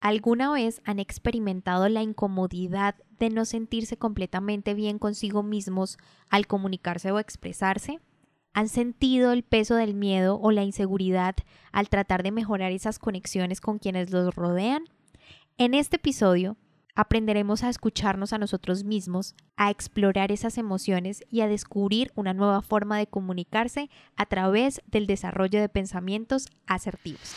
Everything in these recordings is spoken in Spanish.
¿Alguna vez han experimentado la incomodidad de no sentirse completamente bien consigo mismos al comunicarse o expresarse? ¿Han sentido el peso del miedo o la inseguridad al tratar de mejorar esas conexiones con quienes los rodean? En este episodio aprenderemos a escucharnos a nosotros mismos, a explorar esas emociones y a descubrir una nueva forma de comunicarse a través del desarrollo de pensamientos asertivos.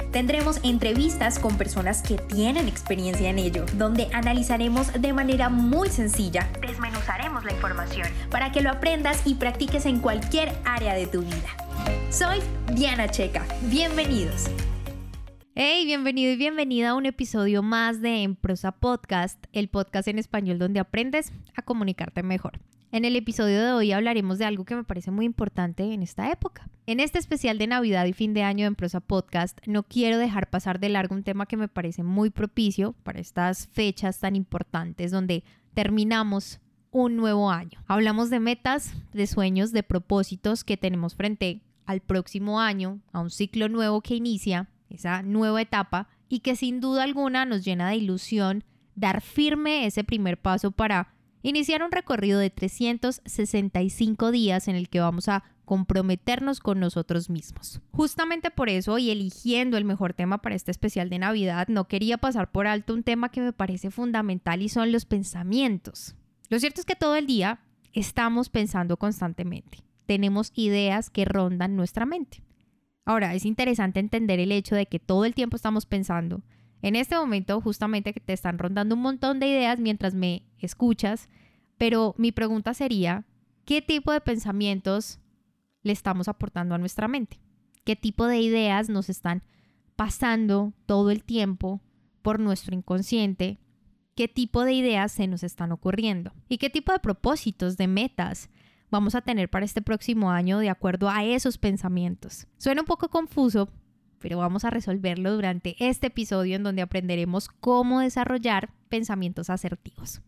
Tendremos entrevistas con personas que tienen experiencia en ello, donde analizaremos de manera muy sencilla, desmenuzaremos la información para que lo aprendas y practiques en cualquier área de tu vida. Soy Diana Checa. Bienvenidos. Hey, bienvenido y bienvenida a un episodio más de En Prosa Podcast, el podcast en español donde aprendes a comunicarte mejor. En el episodio de hoy hablaremos de algo que me parece muy importante en esta época. En este especial de Navidad y fin de año en Prosa Podcast, no quiero dejar pasar de largo un tema que me parece muy propicio para estas fechas tan importantes donde terminamos un nuevo año. Hablamos de metas, de sueños, de propósitos que tenemos frente al próximo año, a un ciclo nuevo que inicia, esa nueva etapa y que sin duda alguna nos llena de ilusión dar firme ese primer paso para iniciar un recorrido de 365 días en el que vamos a comprometernos con nosotros mismos. Justamente por eso y eligiendo el mejor tema para este especial de Navidad, no quería pasar por alto un tema que me parece fundamental y son los pensamientos. Lo cierto es que todo el día estamos pensando constantemente. Tenemos ideas que rondan nuestra mente. Ahora, es interesante entender el hecho de que todo el tiempo estamos pensando en este momento justamente que te están rondando un montón de ideas mientras me escuchas, pero mi pregunta sería, ¿qué tipo de pensamientos le estamos aportando a nuestra mente? ¿Qué tipo de ideas nos están pasando todo el tiempo por nuestro inconsciente? ¿Qué tipo de ideas se nos están ocurriendo? ¿Y qué tipo de propósitos, de metas vamos a tener para este próximo año de acuerdo a esos pensamientos? Suena un poco confuso, pero vamos a resolverlo durante este episodio en donde aprenderemos cómo desarrollar pensamientos asertivos.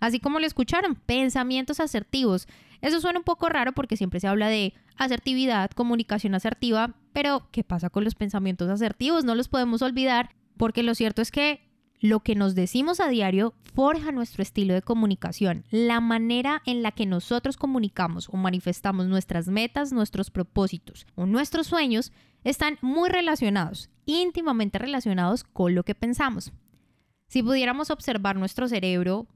Así como lo escucharon, pensamientos asertivos. Eso suena un poco raro porque siempre se habla de asertividad, comunicación asertiva, pero ¿qué pasa con los pensamientos asertivos? No los podemos olvidar porque lo cierto es que lo que nos decimos a diario forja nuestro estilo de comunicación. La manera en la que nosotros comunicamos o manifestamos nuestras metas, nuestros propósitos o nuestros sueños están muy relacionados, íntimamente relacionados con lo que pensamos. Si pudiéramos observar nuestro cerebro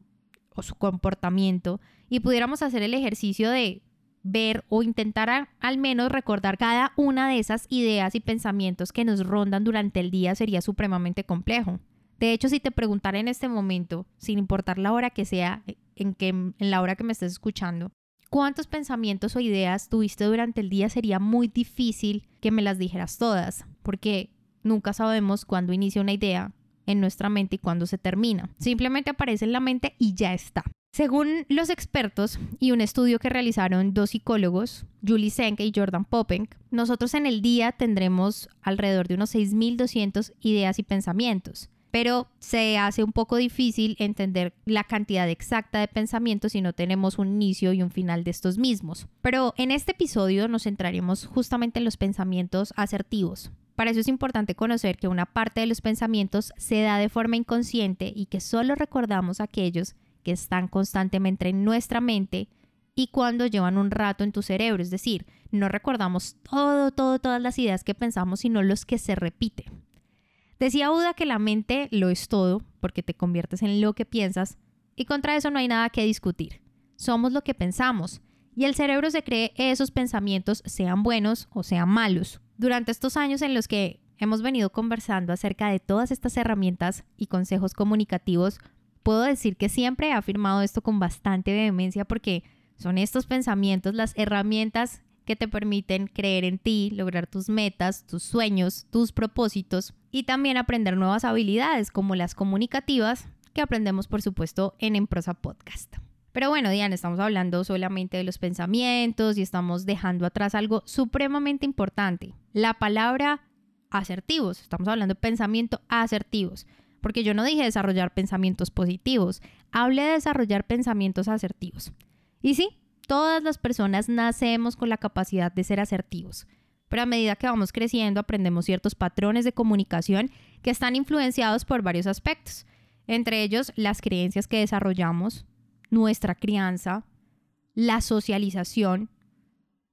o su comportamiento y pudiéramos hacer el ejercicio de ver o intentar al menos recordar cada una de esas ideas y pensamientos que nos rondan durante el día sería supremamente complejo. De hecho, si te preguntara en este momento, sin importar la hora que sea, en, que, en la hora que me estés escuchando, cuántos pensamientos o ideas tuviste durante el día, sería muy difícil que me las dijeras todas, porque nunca sabemos cuándo inicia una idea en nuestra mente y cuándo se termina. Simplemente aparece en la mente y ya está. Según los expertos y un estudio que realizaron dos psicólogos, Julie Senke y Jordan Popenk, nosotros en el día tendremos alrededor de unos 6.200 ideas y pensamientos pero se hace un poco difícil entender la cantidad exacta de pensamientos si no tenemos un inicio y un final de estos mismos. Pero en este episodio nos centraremos justamente en los pensamientos asertivos. Para eso es importante conocer que una parte de los pensamientos se da de forma inconsciente y que solo recordamos aquellos que están constantemente en nuestra mente y cuando llevan un rato en tu cerebro, es decir, no recordamos todo, todo, todas las ideas que pensamos, sino los que se repiten. Decía Buda que la mente lo es todo, porque te conviertes en lo que piensas, y contra eso no hay nada que discutir. Somos lo que pensamos, y el cerebro se cree esos pensamientos sean buenos o sean malos. Durante estos años en los que hemos venido conversando acerca de todas estas herramientas y consejos comunicativos, puedo decir que siempre he afirmado esto con bastante vehemencia porque son estos pensamientos las herramientas que te permiten creer en ti, lograr tus metas, tus sueños, tus propósitos y también aprender nuevas habilidades como las comunicativas que aprendemos por supuesto en Emprosa Podcast. Pero bueno, Diana, estamos hablando solamente de los pensamientos y estamos dejando atrás algo supremamente importante, la palabra asertivos. Estamos hablando de pensamiento asertivos, porque yo no dije desarrollar pensamientos positivos, hablé de desarrollar pensamientos asertivos. Y sí, todas las personas nacemos con la capacidad de ser asertivos, pero a medida que vamos creciendo aprendemos ciertos patrones de comunicación que están influenciados por varios aspectos, entre ellos las creencias que desarrollamos, nuestra crianza, la socialización.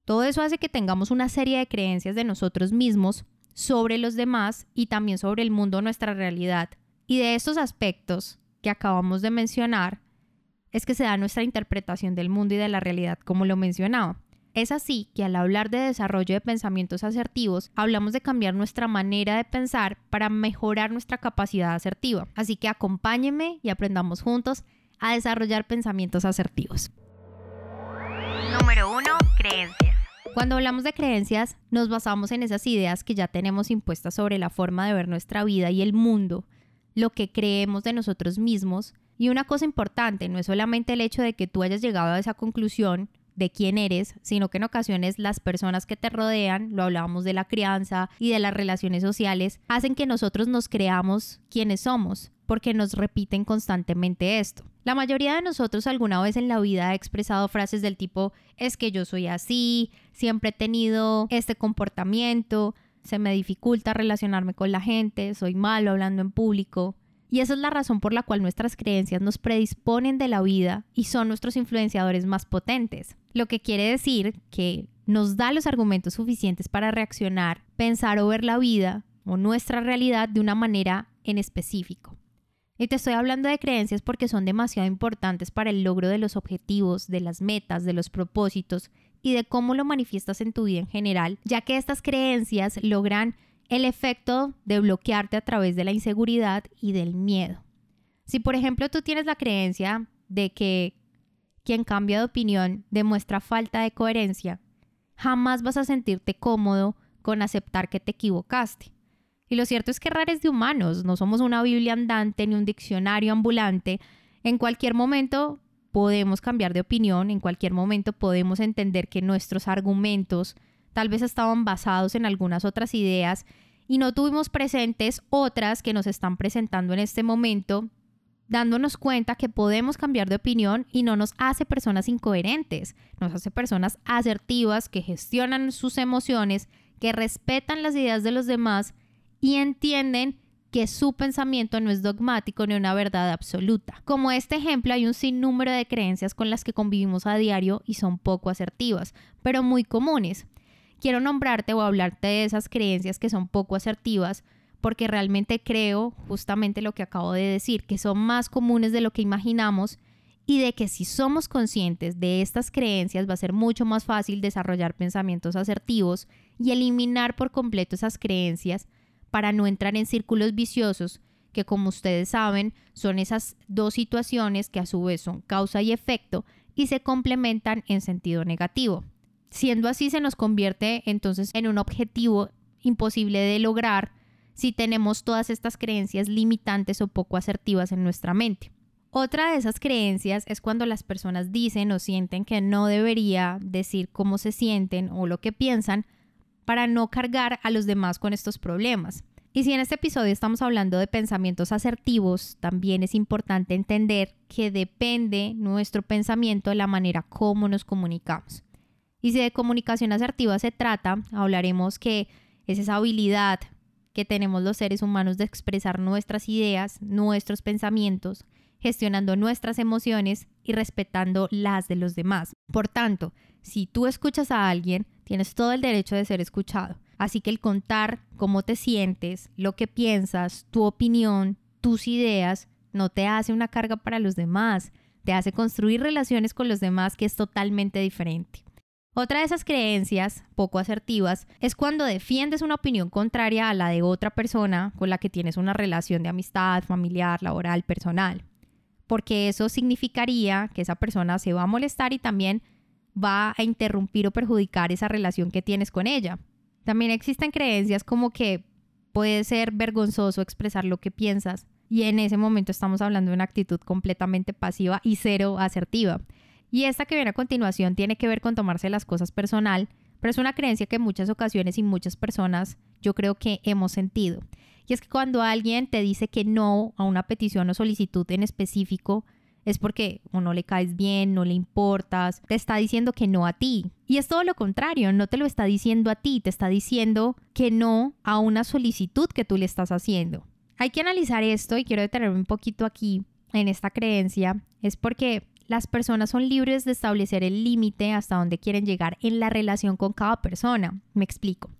Todo eso hace que tengamos una serie de creencias de nosotros mismos sobre los demás y también sobre el mundo, nuestra realidad. Y de estos aspectos que acabamos de mencionar, es que se da nuestra interpretación del mundo y de la realidad, como lo mencionaba. Es así que al hablar de desarrollo de pensamientos asertivos, hablamos de cambiar nuestra manera de pensar para mejorar nuestra capacidad asertiva. Así que acompáñenme y aprendamos juntos a desarrollar pensamientos asertivos. Número 1. Creencias. Cuando hablamos de creencias, nos basamos en esas ideas que ya tenemos impuestas sobre la forma de ver nuestra vida y el mundo, lo que creemos de nosotros mismos. Y una cosa importante, no es solamente el hecho de que tú hayas llegado a esa conclusión de quién eres, sino que en ocasiones las personas que te rodean, lo hablábamos de la crianza y de las relaciones sociales, hacen que nosotros nos creamos quienes somos, porque nos repiten constantemente esto. La mayoría de nosotros alguna vez en la vida ha expresado frases del tipo es que yo soy así, siempre he tenido este comportamiento, se me dificulta relacionarme con la gente, soy malo hablando en público. Y esa es la razón por la cual nuestras creencias nos predisponen de la vida y son nuestros influenciadores más potentes. Lo que quiere decir que nos da los argumentos suficientes para reaccionar, pensar o ver la vida o nuestra realidad de una manera en específico. Y te estoy hablando de creencias porque son demasiado importantes para el logro de los objetivos, de las metas, de los propósitos y de cómo lo manifiestas en tu vida en general, ya que estas creencias logran el efecto de bloquearte a través de la inseguridad y del miedo. Si por ejemplo tú tienes la creencia de que quien cambia de opinión demuestra falta de coherencia, jamás vas a sentirte cómodo con aceptar que te equivocaste. Y lo cierto es que rares de humanos, no somos una Biblia andante ni un diccionario ambulante. En cualquier momento podemos cambiar de opinión, en cualquier momento podemos entender que nuestros argumentos tal vez estaban basados en algunas otras ideas y no tuvimos presentes otras que nos están presentando en este momento, dándonos cuenta que podemos cambiar de opinión y no nos hace personas incoherentes, nos hace personas asertivas que gestionan sus emociones, que respetan las ideas de los demás y entienden que su pensamiento no es dogmático ni una verdad absoluta. Como este ejemplo, hay un sinnúmero de creencias con las que convivimos a diario y son poco asertivas, pero muy comunes. Quiero nombrarte o hablarte de esas creencias que son poco asertivas porque realmente creo justamente lo que acabo de decir, que son más comunes de lo que imaginamos y de que si somos conscientes de estas creencias va a ser mucho más fácil desarrollar pensamientos asertivos y eliminar por completo esas creencias para no entrar en círculos viciosos que como ustedes saben son esas dos situaciones que a su vez son causa y efecto y se complementan en sentido negativo. Siendo así se nos convierte entonces en un objetivo imposible de lograr si tenemos todas estas creencias limitantes o poco asertivas en nuestra mente. Otra de esas creencias es cuando las personas dicen o sienten que no debería decir cómo se sienten o lo que piensan para no cargar a los demás con estos problemas. Y si en este episodio estamos hablando de pensamientos asertivos, también es importante entender que depende nuestro pensamiento de la manera como nos comunicamos. Y si de comunicación asertiva se trata, hablaremos que es esa habilidad que tenemos los seres humanos de expresar nuestras ideas, nuestros pensamientos, gestionando nuestras emociones y respetando las de los demás. Por tanto, si tú escuchas a alguien, tienes todo el derecho de ser escuchado. Así que el contar cómo te sientes, lo que piensas, tu opinión, tus ideas, no te hace una carga para los demás, te hace construir relaciones con los demás que es totalmente diferente. Otra de esas creencias poco asertivas es cuando defiendes una opinión contraria a la de otra persona con la que tienes una relación de amistad, familiar, laboral, personal. Porque eso significaría que esa persona se va a molestar y también va a interrumpir o perjudicar esa relación que tienes con ella. También existen creencias como que puede ser vergonzoso expresar lo que piensas y en ese momento estamos hablando de una actitud completamente pasiva y cero asertiva. Y esta que viene a continuación tiene que ver con tomarse las cosas personal, pero es una creencia que en muchas ocasiones y muchas personas yo creo que hemos sentido. Y es que cuando alguien te dice que no a una petición o solicitud en específico, es porque o no le caes bien, no le importas, te está diciendo que no a ti. Y es todo lo contrario, no te lo está diciendo a ti, te está diciendo que no a una solicitud que tú le estás haciendo. Hay que analizar esto y quiero detenerme un poquito aquí en esta creencia, es porque las personas son libres de establecer el límite hasta donde quieren llegar en la relación con cada persona. Me explico.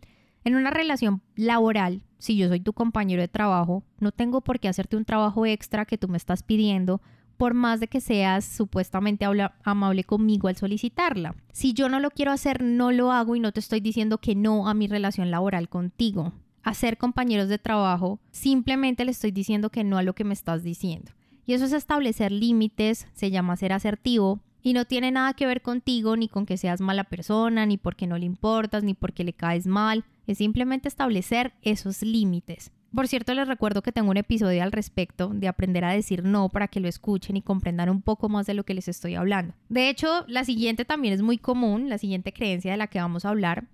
En una relación laboral, si yo soy tu compañero de trabajo, no tengo por qué hacerte un trabajo extra que tú me estás pidiendo por más de que seas supuestamente amable conmigo al solicitarla. Si yo no lo quiero hacer, no lo hago y no te estoy diciendo que no a mi relación laboral contigo. A ser compañeros de trabajo, simplemente le estoy diciendo que no a lo que me estás diciendo. Y eso es establecer límites, se llama ser asertivo y no tiene nada que ver contigo, ni con que seas mala persona, ni porque no le importas, ni porque le caes mal. Es simplemente establecer esos límites. Por cierto, les recuerdo que tengo un episodio al respecto de aprender a decir no para que lo escuchen y comprendan un poco más de lo que les estoy hablando. De hecho, la siguiente también es muy común, la siguiente creencia de la que vamos a hablar,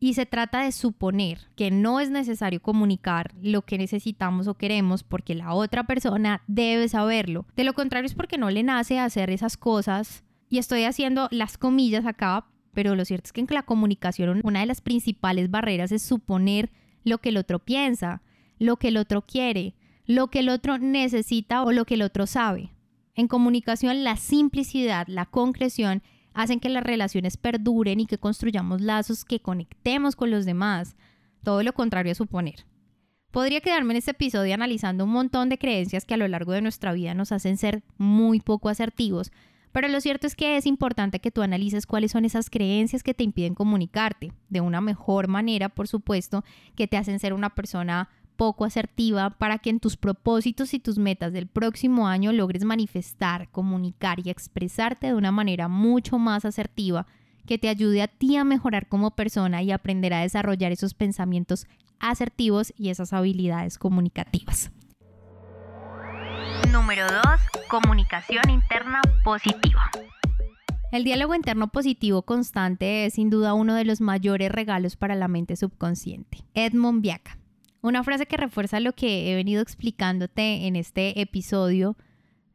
y se trata de suponer que no es necesario comunicar lo que necesitamos o queremos porque la otra persona debe saberlo. De lo contrario es porque no le nace hacer esas cosas. Y estoy haciendo las comillas acá, pero lo cierto es que en la comunicación una de las principales barreras es suponer lo que el otro piensa lo que el otro quiere, lo que el otro necesita o lo que el otro sabe. En comunicación, la simplicidad, la concreción hacen que las relaciones perduren y que construyamos lazos que conectemos con los demás. Todo lo contrario a suponer. Podría quedarme en este episodio analizando un montón de creencias que a lo largo de nuestra vida nos hacen ser muy poco asertivos, pero lo cierto es que es importante que tú analices cuáles son esas creencias que te impiden comunicarte de una mejor manera, por supuesto, que te hacen ser una persona poco asertiva para que en tus propósitos y tus metas del próximo año logres manifestar, comunicar y expresarte de una manera mucho más asertiva que te ayude a ti a mejorar como persona y aprender a desarrollar esos pensamientos asertivos y esas habilidades comunicativas. Número 2. Comunicación interna positiva. El diálogo interno positivo constante es sin duda uno de los mayores regalos para la mente subconsciente. Edmond Viaca. Una frase que refuerza lo que he venido explicándote en este episodio,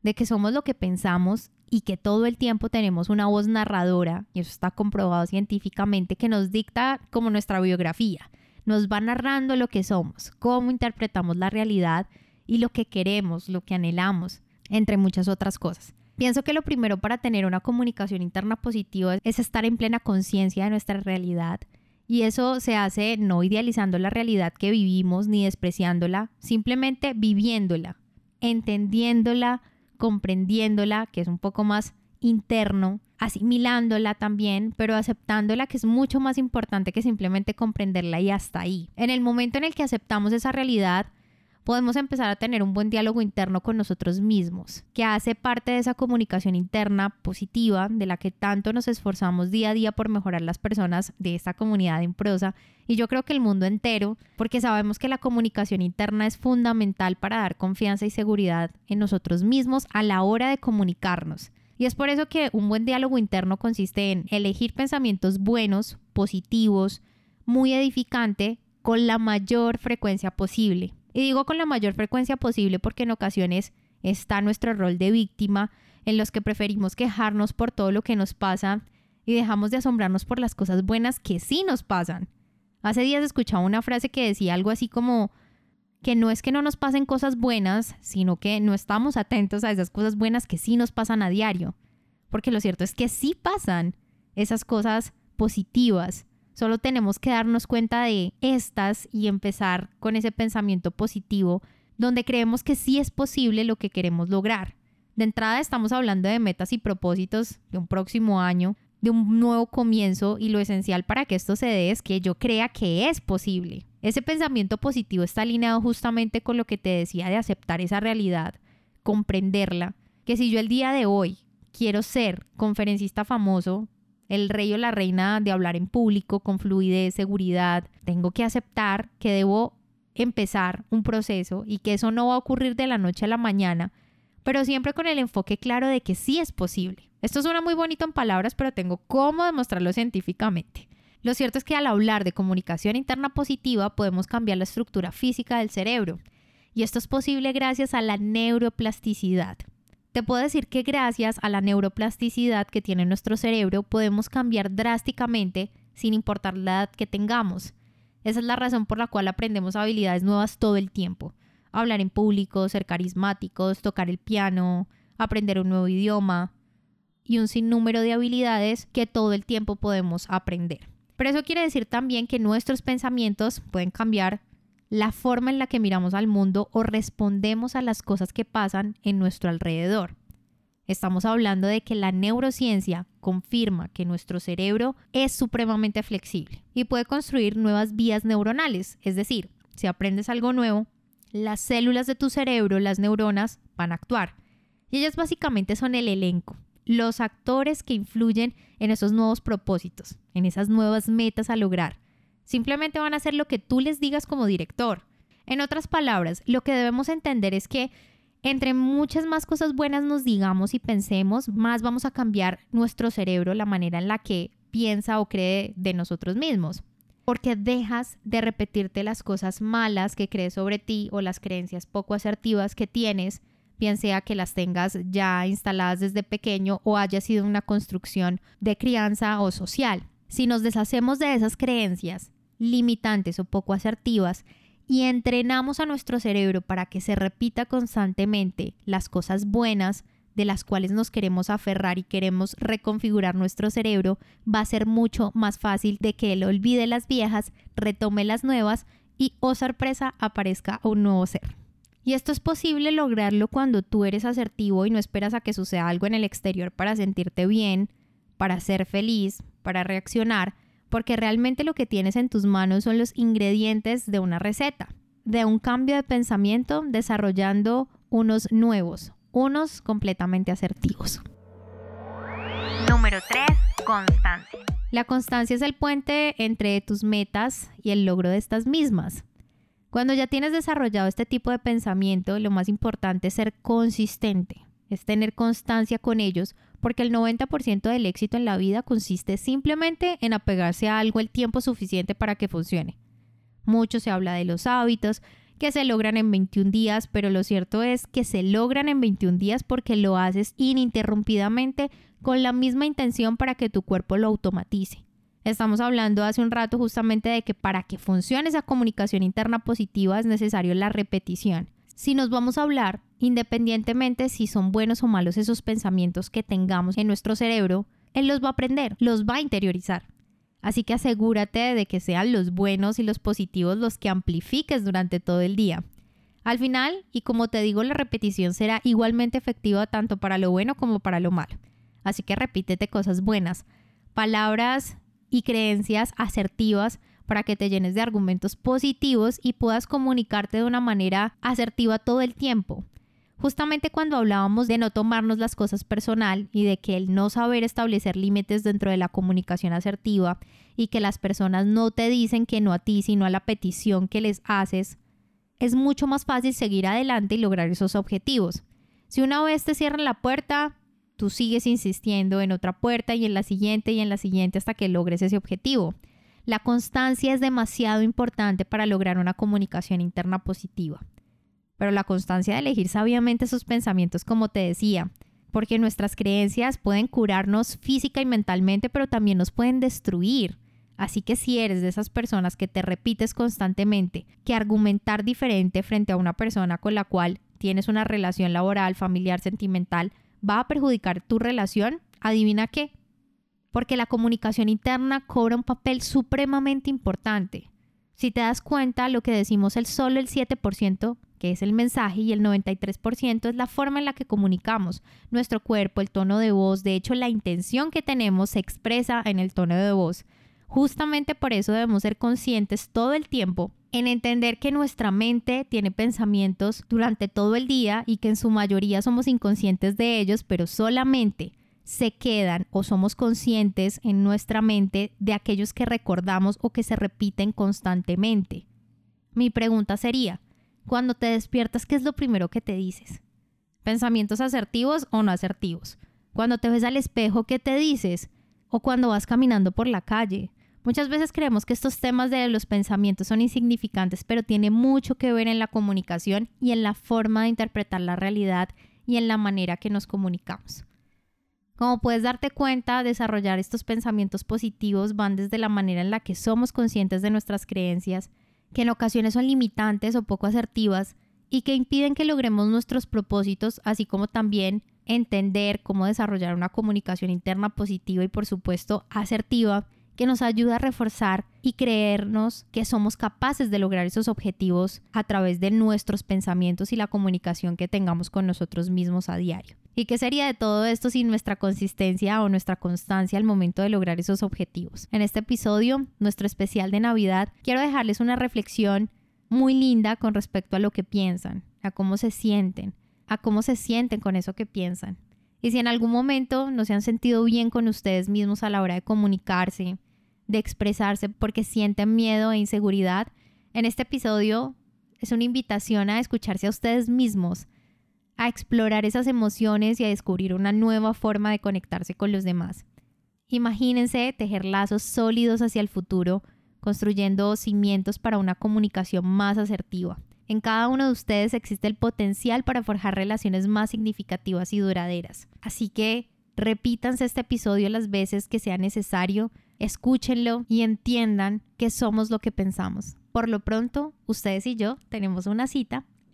de que somos lo que pensamos y que todo el tiempo tenemos una voz narradora, y eso está comprobado científicamente, que nos dicta como nuestra biografía. Nos va narrando lo que somos, cómo interpretamos la realidad y lo que queremos, lo que anhelamos, entre muchas otras cosas. Pienso que lo primero para tener una comunicación interna positiva es estar en plena conciencia de nuestra realidad y eso se hace no idealizando la realidad que vivimos ni despreciándola, simplemente viviéndola, entendiéndola, comprendiéndola, que es un poco más interno, asimilándola también, pero aceptándola, que es mucho más importante que simplemente comprenderla y hasta ahí. En el momento en el que aceptamos esa realidad, podemos empezar a tener un buen diálogo interno con nosotros mismos, que hace parte de esa comunicación interna positiva de la que tanto nos esforzamos día a día por mejorar las personas de esta comunidad en prosa y yo creo que el mundo entero, porque sabemos que la comunicación interna es fundamental para dar confianza y seguridad en nosotros mismos a la hora de comunicarnos. Y es por eso que un buen diálogo interno consiste en elegir pensamientos buenos, positivos, muy edificante, con la mayor frecuencia posible. Y digo con la mayor frecuencia posible porque en ocasiones está nuestro rol de víctima en los que preferimos quejarnos por todo lo que nos pasa y dejamos de asombrarnos por las cosas buenas que sí nos pasan. Hace días escuchaba una frase que decía algo así como que no es que no nos pasen cosas buenas, sino que no estamos atentos a esas cosas buenas que sí nos pasan a diario. Porque lo cierto es que sí pasan esas cosas positivas. Solo tenemos que darnos cuenta de estas y empezar con ese pensamiento positivo donde creemos que sí es posible lo que queremos lograr. De entrada estamos hablando de metas y propósitos de un próximo año, de un nuevo comienzo y lo esencial para que esto se dé es que yo crea que es posible. Ese pensamiento positivo está alineado justamente con lo que te decía de aceptar esa realidad, comprenderla, que si yo el día de hoy quiero ser conferencista famoso, el rey o la reina de hablar en público con fluidez, seguridad. Tengo que aceptar que debo empezar un proceso y que eso no va a ocurrir de la noche a la mañana, pero siempre con el enfoque claro de que sí es posible. Esto suena muy bonito en palabras, pero tengo cómo demostrarlo científicamente. Lo cierto es que al hablar de comunicación interna positiva podemos cambiar la estructura física del cerebro. Y esto es posible gracias a la neuroplasticidad. Te puedo decir que gracias a la neuroplasticidad que tiene nuestro cerebro podemos cambiar drásticamente sin importar la edad que tengamos. Esa es la razón por la cual aprendemos habilidades nuevas todo el tiempo. Hablar en público, ser carismáticos, tocar el piano, aprender un nuevo idioma y un sinnúmero de habilidades que todo el tiempo podemos aprender. Pero eso quiere decir también que nuestros pensamientos pueden cambiar la forma en la que miramos al mundo o respondemos a las cosas que pasan en nuestro alrededor. Estamos hablando de que la neurociencia confirma que nuestro cerebro es supremamente flexible y puede construir nuevas vías neuronales. Es decir, si aprendes algo nuevo, las células de tu cerebro, las neuronas, van a actuar. Y ellas básicamente son el elenco, los actores que influyen en esos nuevos propósitos, en esas nuevas metas a lograr. Simplemente van a hacer lo que tú les digas como director. En otras palabras, lo que debemos entender es que entre muchas más cosas buenas nos digamos y pensemos, más vamos a cambiar nuestro cerebro, la manera en la que piensa o cree de nosotros mismos. Porque dejas de repetirte las cosas malas que crees sobre ti o las creencias poco asertivas que tienes bien sea que las tengas ya instaladas desde pequeño o haya sido una construcción de crianza o social. Si nos deshacemos de esas creencias limitantes o poco asertivas y entrenamos a nuestro cerebro para que se repita constantemente las cosas buenas de las cuales nos queremos aferrar y queremos reconfigurar nuestro cerebro, va a ser mucho más fácil de que él olvide las viejas, retome las nuevas y, oh sorpresa, aparezca un nuevo ser. Y esto es posible lograrlo cuando tú eres asertivo y no esperas a que suceda algo en el exterior para sentirte bien, para ser feliz, para reaccionar, porque realmente lo que tienes en tus manos son los ingredientes de una receta, de un cambio de pensamiento desarrollando unos nuevos, unos completamente asertivos. Número 3. Constancia. La constancia es el puente entre tus metas y el logro de estas mismas. Cuando ya tienes desarrollado este tipo de pensamiento, lo más importante es ser consistente, es tener constancia con ellos, porque el 90% del éxito en la vida consiste simplemente en apegarse a algo el tiempo suficiente para que funcione. Mucho se habla de los hábitos, que se logran en 21 días, pero lo cierto es que se logran en 21 días porque lo haces ininterrumpidamente con la misma intención para que tu cuerpo lo automatice. Estamos hablando hace un rato justamente de que para que funcione esa comunicación interna positiva es necesario la repetición. Si nos vamos a hablar, independientemente si son buenos o malos esos pensamientos que tengamos en nuestro cerebro, él los va a aprender, los va a interiorizar. Así que asegúrate de que sean los buenos y los positivos los que amplifiques durante todo el día. Al final, y como te digo, la repetición será igualmente efectiva tanto para lo bueno como para lo malo. Así que repítete cosas buenas, palabras y creencias asertivas para que te llenes de argumentos positivos y puedas comunicarte de una manera asertiva todo el tiempo. Justamente cuando hablábamos de no tomarnos las cosas personal y de que el no saber establecer límites dentro de la comunicación asertiva y que las personas no te dicen que no a ti, sino a la petición que les haces, es mucho más fácil seguir adelante y lograr esos objetivos. Si una vez te cierran la puerta, tú sigues insistiendo en otra puerta y en la siguiente y en la siguiente hasta que logres ese objetivo. La constancia es demasiado importante para lograr una comunicación interna positiva. Pero la constancia de elegir sabiamente sus pensamientos, como te decía, porque nuestras creencias pueden curarnos física y mentalmente, pero también nos pueden destruir. Así que si eres de esas personas que te repites constantemente que argumentar diferente frente a una persona con la cual tienes una relación laboral, familiar, sentimental, va a perjudicar tu relación, adivina qué. Porque la comunicación interna cobra un papel supremamente importante. Si te das cuenta, lo que decimos el solo el 7%, que es el mensaje, y el 93% es la forma en la que comunicamos. Nuestro cuerpo, el tono de voz, de hecho la intención que tenemos se expresa en el tono de voz. Justamente por eso debemos ser conscientes todo el tiempo en entender que nuestra mente tiene pensamientos durante todo el día y que en su mayoría somos inconscientes de ellos, pero solamente se quedan o somos conscientes en nuestra mente de aquellos que recordamos o que se repiten constantemente. Mi pregunta sería, cuando te despiertas, ¿qué es lo primero que te dices? Pensamientos asertivos o no asertivos. Cuando te ves al espejo, ¿qué te dices? O cuando vas caminando por la calle. Muchas veces creemos que estos temas de los pensamientos son insignificantes, pero tiene mucho que ver en la comunicación y en la forma de interpretar la realidad y en la manera que nos comunicamos. Como puedes darte cuenta, desarrollar estos pensamientos positivos van desde la manera en la que somos conscientes de nuestras creencias, que en ocasiones son limitantes o poco asertivas y que impiden que logremos nuestros propósitos, así como también entender cómo desarrollar una comunicación interna positiva y por supuesto asertiva que nos ayuda a reforzar y creernos que somos capaces de lograr esos objetivos a través de nuestros pensamientos y la comunicación que tengamos con nosotros mismos a diario. ¿Y qué sería de todo esto sin nuestra consistencia o nuestra constancia al momento de lograr esos objetivos? En este episodio, nuestro especial de Navidad, quiero dejarles una reflexión muy linda con respecto a lo que piensan, a cómo se sienten, a cómo se sienten con eso que piensan. Y si en algún momento no se han sentido bien con ustedes mismos a la hora de comunicarse, de expresarse porque sienten miedo e inseguridad, en este episodio es una invitación a escucharse a ustedes mismos, a explorar esas emociones y a descubrir una nueva forma de conectarse con los demás. Imagínense tejer lazos sólidos hacia el futuro, construyendo cimientos para una comunicación más asertiva. En cada uno de ustedes existe el potencial para forjar relaciones más significativas y duraderas. Así que repítanse este episodio las veces que sea necesario escúchenlo y entiendan que somos lo que pensamos. Por lo pronto, ustedes y yo tenemos una cita